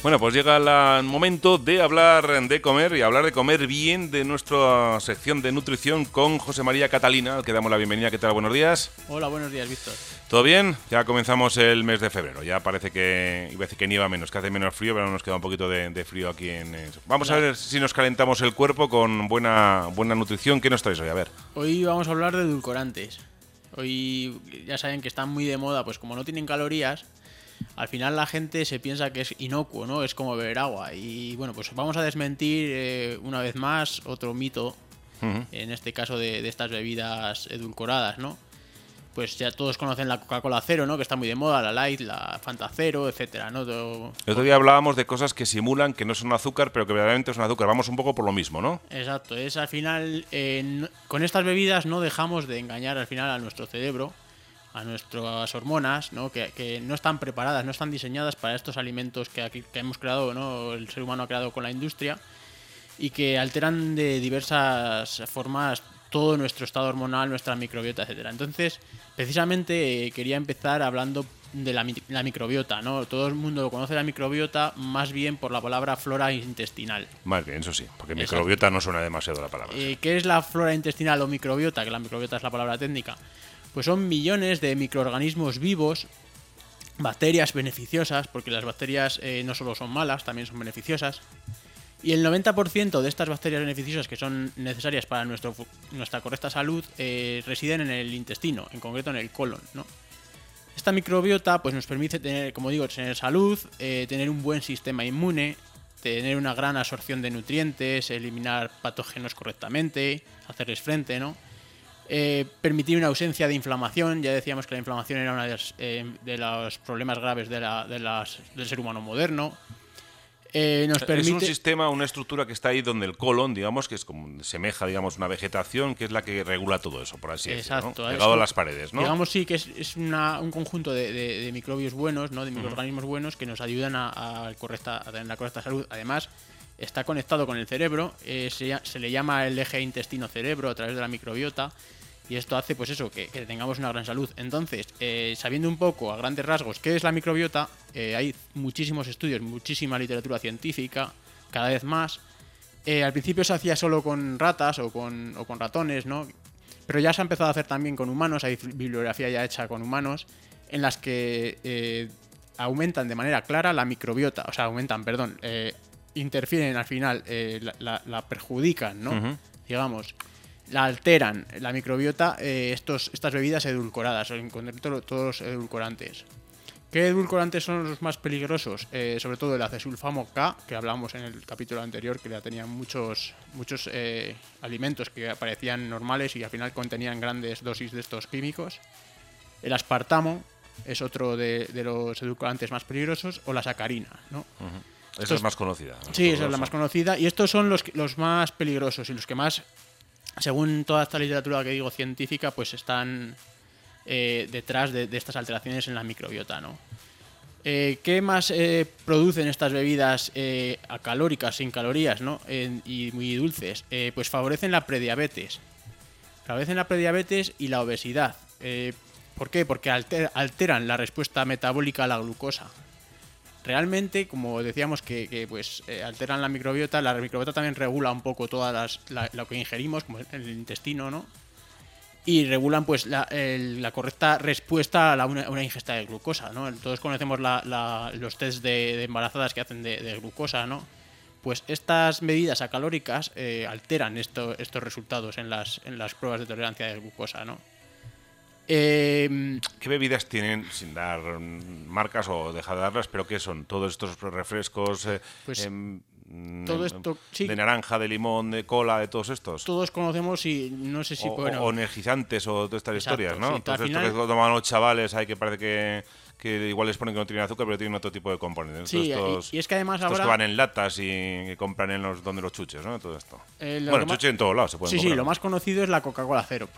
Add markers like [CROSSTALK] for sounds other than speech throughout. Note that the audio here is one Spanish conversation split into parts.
Bueno, pues llega el momento de hablar de comer y hablar de comer bien de nuestra sección de nutrición con José María Catalina, al que damos la bienvenida. ¿Qué tal? Buenos días. Hola, buenos días, Víctor. ¿Todo bien? Ya comenzamos el mes de febrero. Ya parece que, iba a decir que nieva menos, que hace menos frío, pero nos queda un poquito de, frío aquí en... Vamos a ver si nos calentamos el cuerpo con buena, buena nutrición. ¿Qué nos traes hoy? A ver. Hoy vamos a hablar de edulcorantes. Hoy ya saben que están muy de moda, pues como no tienen calorías, al final la gente se piensa que es inocuo, ¿no? Es como beber agua. Y bueno, pues vamos a desmentir eh, una vez más otro mito, en este caso de, estas bebidas edulcoradas, ¿no? Pues ya todos conocen la Coca-Cola Cero, ¿no? Que está muy de moda, la Light, la Fanta Cero, etcétera, ¿no? El otro día hablábamos de cosas que simulan que no son azúcar, pero que verdaderamente son azúcar. Vamos un poco por lo mismo, ¿no? Exacto. Es al final, con estas bebidas no dejamos de engañar al final a nuestro cerebro a nuestras hormonas, ¿no? Que, no están preparadas, no están diseñadas para estos alimentos que, que hemos creado, ¿no? el ser humano ha creado con la industria, y que alteran de diversas formas todo nuestro estado hormonal, nuestra microbiota, etcétera. Entonces, precisamente eh, quería empezar hablando de la, microbiota, ¿no? Todo el mundo conoce la microbiota más bien por la palabra flora intestinal. Más bien, eso sí, porque microbiota no suena demasiado la palabra. Eh, ¿Qué es la flora intestinal o microbiota? Que la microbiota es la palabra técnica pues son millones de microorganismos vivos, bacterias beneficiosas, porque las bacterias eh, no solo son malas, también son beneficiosas. Y el 90% de estas bacterias beneficiosas que son necesarias para nuestro, nuestra correcta salud eh, residen en el intestino, en concreto en el colon. ¿no? Esta microbiota pues, nos permite tener, como digo, tener salud, eh, tener un buen sistema inmune, tener una gran absorción de nutrientes, eliminar patógenos correctamente, hacerles frente, ¿no? Eh, permitir una ausencia de inflamación. Ya decíamos que la inflamación era uno de, eh, los problemas graves de del ser humano moderno. Eh, nos permite... Es un sistema, una estructura que está ahí donde el colon, digamos, que es como semeja, digamos, una vegetación que es la que regula todo eso, por así decirlo. Pegado a las paredes, ¿no? Digamos, sí, que es, un conjunto de, microbios buenos, ¿no? De microorganismos buenos que nos ayudan a, correcta, tener la correcta salud. Además, está conectado con el cerebro, se, se, le llama el eje intestino-cerebro a través de la microbiota y esto hace, pues eso, que, tengamos una gran salud. Entonces, eh, sabiendo un poco a grandes rasgos qué es la microbiota, eh, hay muchísimos estudios, muchísima literatura científica, cada vez más. Eh, al principio se hacía solo con ratas o con, o con ratones, ¿no? Pero ya se ha empezado a hacer también con humanos, hay bibliografía ya hecha con humanos, en las que aumentan de manera clara la microbiota, o sea, aumentan, perdón, interfieren al final, la, perjudican, ¿no? Digamos la alteran la microbiota eh, estos, estas bebidas edulcoradas, en concreto todos los edulcorantes. ¿Qué edulcorantes son los más peligrosos? Eh, sobre todo el acesulfamo K, que hablamos en el capítulo anterior, que ya tenían muchos, muchos eh, alimentos que parecían normales y al final contenían grandes dosis de estos químicos. El aspartamo es otro de, los edulcorantes más peligrosos, o la sacarina, ¿no? Esa es más conocida. Sí, esa es la más conocida. Y estos son los, los más peligrosos y los que más según toda esta literatura que digo científica, pues están eh, detrás de, estas alteraciones en la microbiota, ¿no? Eh, ¿Qué más eh, producen estas bebidas acalóricas, sin calorías, ¿no? y muy dulces? pues favorecen la prediabetes. Favorecen la prediabetes y la obesidad. ¿Por qué? Porque alteran la respuesta metabólica a la glucosa realmente, como decíamos, que, pues eh, alteran la microbiota, la microbiota también regula un poco todas lo que ingerimos, como el intestino, ¿no? Y regulan pues la, correcta respuesta a una, ingesta de glucosa, ¿no? Todos conocemos los test de, embarazadas que hacen de, glucosa, ¿no? Pues estas medidas acalóricas eh, alteran estos resultados en las, en las pruebas de tolerancia de glucosa, ¿no? Em, ¿Qué bebidas tienen, sin dar marcas o dejar de darlas, pero qué son? Todos estos refrescos eh, pues, em, todo esto, de naranja, de limón, de cola, de todos estos. Todos conocemos y no sé si... O, o energizantes o todas estas historias, ¿no? Entonces, esto que toman los chavales, hay que parece que que igual les ponen que no tienen azúcar, pero tienen otro tipo de componentes. Sí, y, es que además ahora... que van en latas y compran en los donde los chuches, ¿no? Todo esto. Eh, bueno, chuches en todos lados se pueden Sí, sí, lo más conocido es la Coca-Cola cero,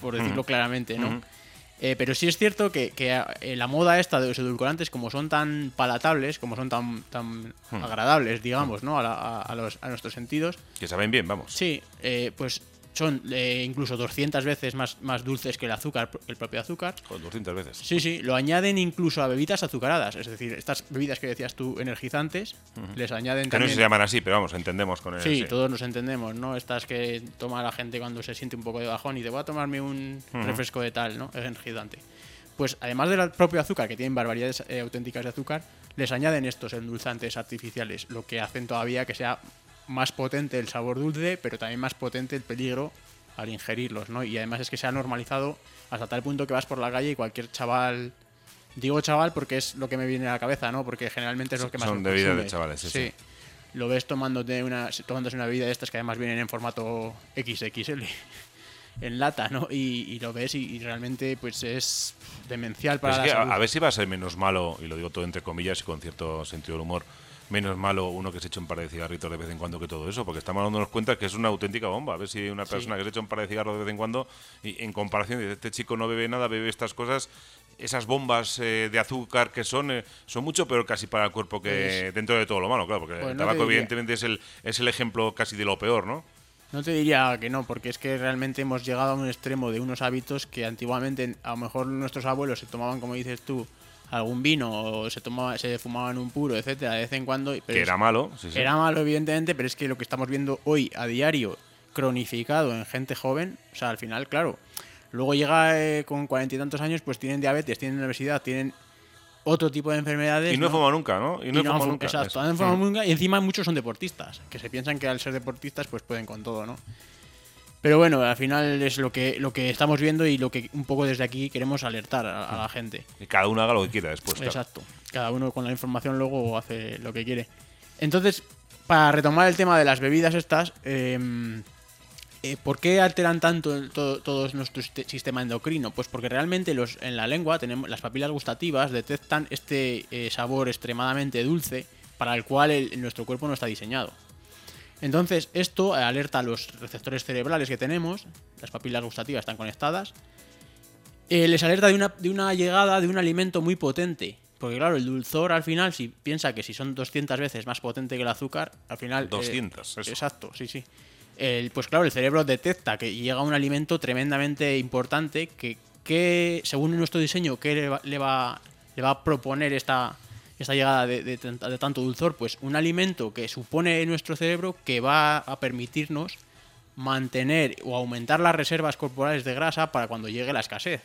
por, decirlo claramente, ¿no? Eh, pero sí es cierto que, eh, la moda esta de los edulcorantes, como son tan palatables, como son tan, tan agradables, digamos, ¿no? A, los, a, nuestros sentidos. Que saben bien, vamos. Sí, pues son eh, incluso 200 veces más, más dulces que el azúcar, el propio azúcar. Con 200 veces. Sí, sí, lo añaden incluso a bebidas azucaradas, es decir, estas bebidas que decías tú energizantes, les añaden que no se llaman así, pero vamos, entendemos con el sí, todos nos entendemos, ¿no? Estas que toma la gente cuando se siente un poco de bajón y te voy a tomarme un refresco de tal, ¿no? Es energizante. Pues además del propio azúcar, que tienen barbaridades eh, auténticas de azúcar, les añaden estos endulzantes artificiales, lo que hacen todavía que sea más potente el sabor dulce, pero también más potente el peligro al ingerirlos, ¿no? Y además es que se ha normalizado hasta tal punto que vas por la calle y cualquier chaval digo chaval porque es lo que me viene a la cabeza, ¿no? Porque generalmente es lo que más son de vida de chavales, sí, sí. Lo ves tomándote una tomándose una bebida de estas que además vienen en formato XXL [LAUGHS] en lata, ¿no? Y, lo ves y, realmente pues es demencial para la A, ver si va a ser menos malo, y lo digo todo entre comillas y con cierto sentido del humor, menos malo uno que se eche un par de cigarritos de vez en cuando que todo eso, porque estamos dándonos cuenta que es una auténtica bomba. A ver si una persona que se echa un par de cigarros de vez en cuando, y en comparación de este chico no bebe nada, bebe estas cosas, esas bombas eh, de azúcar que son eh, son mucho peor casi para el cuerpo que pues dentro de todo lo malo, claro, porque pues el tabaco evidentemente es el, es el ejemplo casi de lo peor, ¿no? No te diría que no, porque es que realmente hemos llegado a un extremo de unos hábitos que antiguamente a lo mejor nuestros abuelos se tomaban, como dices tú, algún vino o se tomaba, se fumaban un puro, etcétera, de vez en cuando. que era malo, Era malo, evidentemente, pero es que lo que estamos viendo hoy a diario, cronificado en gente joven, o sea, al final, claro. Luego llega eh, con cuarenta y tantos años, pues tienen diabetes, tienen obesidad, tienen otro tipo de enfermedades. Y no, ¿no? nunca, ¿no? Y no, y nunca. Exacto, no mm. nunca. Y encima muchos son deportistas, que se piensan que al ser deportistas pues pueden con todo, ¿no? Pero bueno, al final es lo que, lo que estamos viendo y lo que un poco desde aquí queremos alertar a, la gente. Y cada uno haga lo que quiera después. Exacto. Cada uno con la información luego hace lo que quiere. Entonces, para retomar el tema de las bebidas estas, eh, eh, ¿Por qué alteran tanto todo, nuestro sistema endocrino? Pues porque realmente los, en la lengua tenemos las papilas gustativas detectan este eh, sabor extremadamente dulce para el cual nuestro cuerpo no está diseñado. Entonces esto alerta a los receptores cerebrales que tenemos, las papilas gustativas están conectadas, eh, les alerta de una, de una llegada de un alimento muy potente. Porque claro, el dulzor al final, si piensa que si son 200 veces más potente que el azúcar, al final... 200, Exacto, sí, sí pues claro, el cerebro detecta que llega un alimento tremendamente importante que, que según nuestro diseño, ¿qué le va, le va, le va a proponer esta, esta llegada de, de, tanto dulzor? Pues un alimento que supone en nuestro cerebro que va a permitirnos mantener o aumentar las reservas corporales de grasa para cuando llegue la escasez.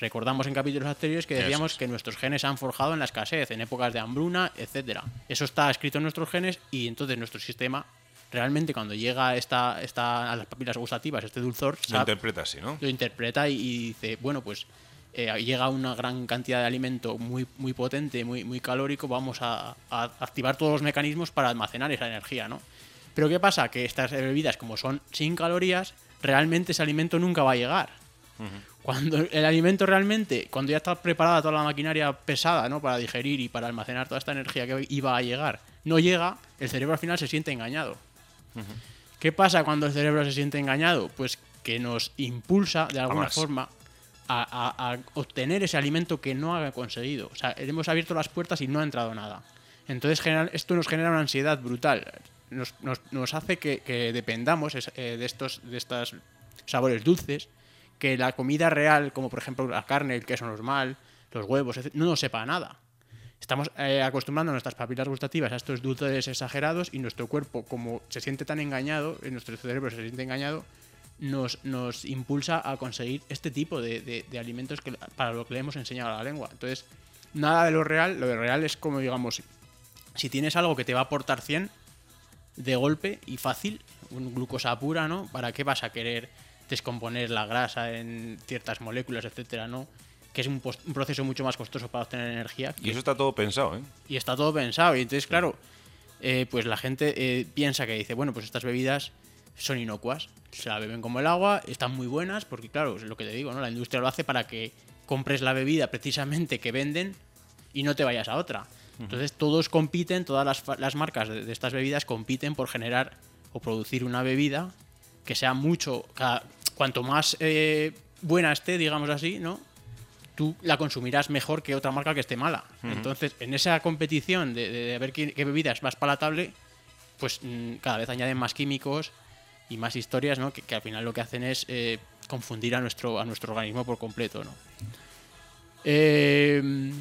Recordamos en capítulos anteriores que decíamos que nuestros genes se han forjado en la escasez, en épocas de hambruna, etcétera. Eso está escrito en nuestros genes y entonces nuestro sistema realmente cuando llega esta, esta, a las papilas gustativas este dulzor... Lo interpreta así, ¿no? Lo interpreta y, dice, bueno, pues eh, llega una gran cantidad de alimento muy, muy potente, muy, muy calórico, vamos a, activar todos los mecanismos para almacenar esa energía, ¿no? Pero ¿qué pasa? Que estas bebidas, como son sin calorías, realmente ese alimento nunca va a llegar. Cuando el alimento realmente, cuando ya está preparada toda la maquinaria pesada, ¿no? Para digerir y para almacenar toda esta energía que iba a llegar, no llega, el cerebro al final se siente engañado. ¿Qué pasa cuando el cerebro se siente engañado? Pues que nos impulsa de alguna forma a, obtener ese alimento que no ha conseguido. O sea, hemos abierto las puertas y no ha entrado nada. Entonces esto nos genera una ansiedad brutal. Nos, hace que, dependamos eh, de, estos, de estos sabores dulces, que la comida real, como por ejemplo la carne, el queso normal, los huevos, no nos sepa nada. Estamos eh, acostumbrando nuestras papilas gustativas a estos dulces exagerados y nuestro cuerpo, como se siente tan engañado, en nuestro cerebro se siente engañado, nos, nos impulsa a conseguir este tipo de, alimentos que, para lo que le hemos enseñado a la lengua. Entonces, nada de lo real, lo de real es como, digamos, si tienes algo que te va a aportar 100 de golpe y fácil, un glucosa pura, ¿no? ¿Para qué vas a querer descomponer la grasa en ciertas moléculas, etcétera, no? que es un, proceso mucho más costoso para obtener energía. Y eso está todo pensado, ¿eh? Y está todo pensado. Y entonces, claro, eh, pues la gente eh, piensa que dice, bueno, pues estas bebidas son inocuas, se la beben como el agua, están muy buenas, porque claro, es lo que te digo, ¿no? La industria lo hace para que compres la bebida precisamente que venden y no te vayas a otra. Entonces todos compiten, todas las, marcas de, estas bebidas compiten por generar o producir una bebida que sea mucho, cuanto más eh, buena esté, digamos así, ¿no? tú la consumirás mejor que otra marca que esté mala. Entonces, en esa competición de, ver qué, bebida es más palatable, pues mm, cada vez añaden más químicos y más historias, ¿no? Que, al final lo que hacen es eh, confundir a nuestro, a nuestro organismo por completo, ¿no? Eh,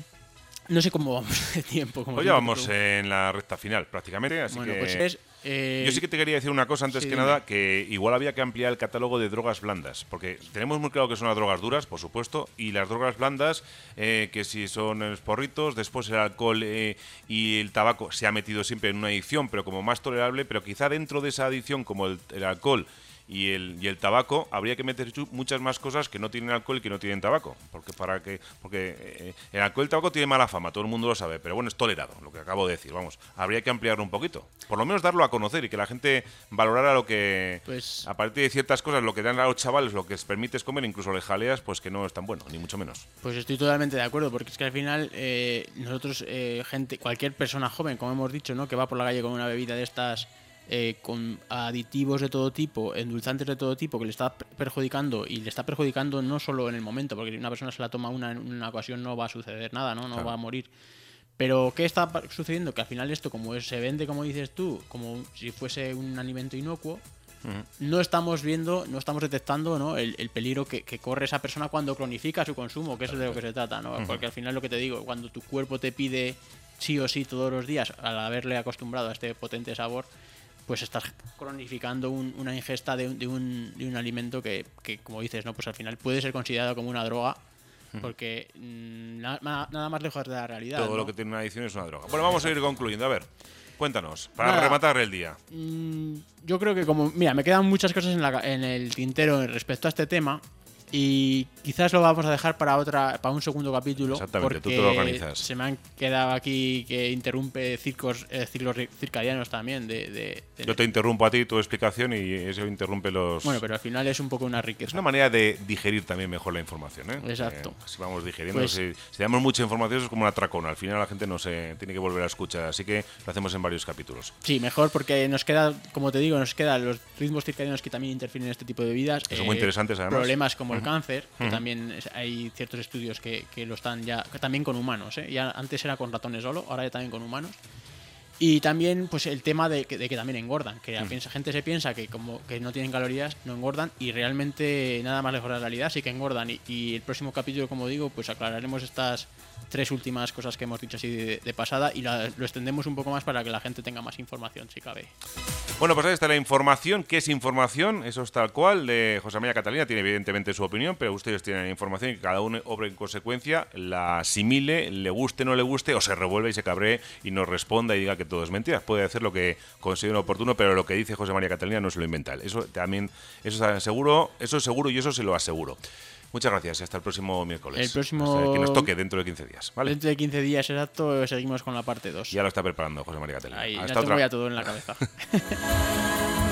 no sé cómo vamos [LAUGHS] de tiempo. Como pues ya vamos en la recta final prácticamente, así que... Pues eh, Yo sí que te quería decir una cosa antes que nada, que igual había que ampliar el catálogo de drogas blandas, porque tenemos muy claro que son las drogas duras, por supuesto, y las drogas blandas, eh, que si son los porritos, después el alcohol eh, y el tabaco se ha metido siempre en una adicción, pero como más tolerable, pero quizá dentro de esa adicción como el alcohol y el, y el tabaco, habría que meter muchas más cosas que no tienen alcohol y que no tienen tabaco. Porque para que porque eh, el alcohol y el tabaco tiene mala fama, todo el mundo lo sabe, pero bueno, es tolerado, lo que acabo de decir. Vamos, habría que ampliarlo un poquito. Por lo menos darlo a conocer y que la gente valorara lo que. Pues, a partir de ciertas cosas, lo que dan a los chavales, lo que les permites comer, incluso les jaleas, pues que no es tan bueno, ni mucho menos. Pues estoy totalmente de acuerdo, porque es que al final, eh, nosotros, eh, gente, cualquier persona joven, como hemos dicho, ¿no? que va por la calle con una bebida de estas eh, con aditivos de todo tipo, endulzantes de todo tipo, que le está perjudicando y le está perjudicando no solo en el momento, porque si una persona se la toma una en una ocasión no va a suceder nada, no, no va a morir. Pero ¿qué está sucediendo? Que al final esto, como se vende, como dices tú, como si fuese un alimento inocuo, no estamos viendo, no estamos detectando ¿no? el, peligro que, corre esa persona cuando cronifica su consumo, que es de lo que se trata, ¿no? Porque al final lo que te digo, cuando tu cuerpo te pide sí o sí todos los días, al haberle acostumbrado a este potente sabor, pues estás cronificando una ingesta de un, de un, alimento que, como dices, no pues al final puede ser considerado como una droga porque mm, nada más lejos de la realidad. Todo lo que tiene una adicción es una droga. Bueno, vamos a ir concluyendo. A ver, cuéntanos, para rematar el día. Mm, yo creo que como, mira, me quedan muchas cosas en, la, en el tintero respecto a este tema. Y quizás lo vamos a dejar para otra para un segundo capítulo. Exactamente, tú te lo organizas. Se me han quedado aquí que interrumpe circos, eh, ciclos circadianos también. De, Yo te interrumpo a ti tu explicación y eso interrumpe los. Bueno, pero al final es un poco una riqueza. Es una manera de digerir también mejor la información. ¿eh? Exacto. Eh, si vamos digeriendo, pues si, damos mucha información es como una tracona. Al final la gente no se tiene que volver a escuchar. Así que lo hacemos en varios capítulos. Sí, mejor porque nos queda, como te digo, nos quedan los ritmos circadianos que también interfieren en este tipo de vidas. Que son muy interesantes además. Problemas como el cáncer, que también hay ciertos estudios que, lo están ya, también con humanos, ¿eh? ya antes era con ratones solo, ahora ya también con humanos. Y también pues el tema de que, también engordan, que la gente se piensa que como que no tienen calorías, no engordan y realmente nada más lejos de la realidad sí que engordan. Y, y el próximo capítulo, como digo, pues aclararemos estas tres últimas cosas que hemos dicho así de, pasada y lo extendemos un poco más para que la gente tenga más información, si cabe. Bueno, pues ahí está la información. ¿Qué es información? Eso es tal cual. De José María Catalina tiene evidentemente su opinión, pero ustedes tienen información y cada uno obre en consecuencia, la asimile, le guste, no le guste, o se revuelve y se cabree y nos responda y diga que todo es mentira. Puede hacer lo que considere oportuno, pero lo que dice José María Catalina no se lo inventa. Eso también, eso es seguro, eso es seguro y eso se lo aseguro. Muchas gracias y hasta el próximo miércoles. El próximo. que nos toque dentro de 15 días. ¿vale? Dentro de 15 días, exacto, seguimos con la parte 2. Ya lo está preparando José María Catella. Ahí, hasta ya tengo ya todo en la cabeza. [LAUGHS]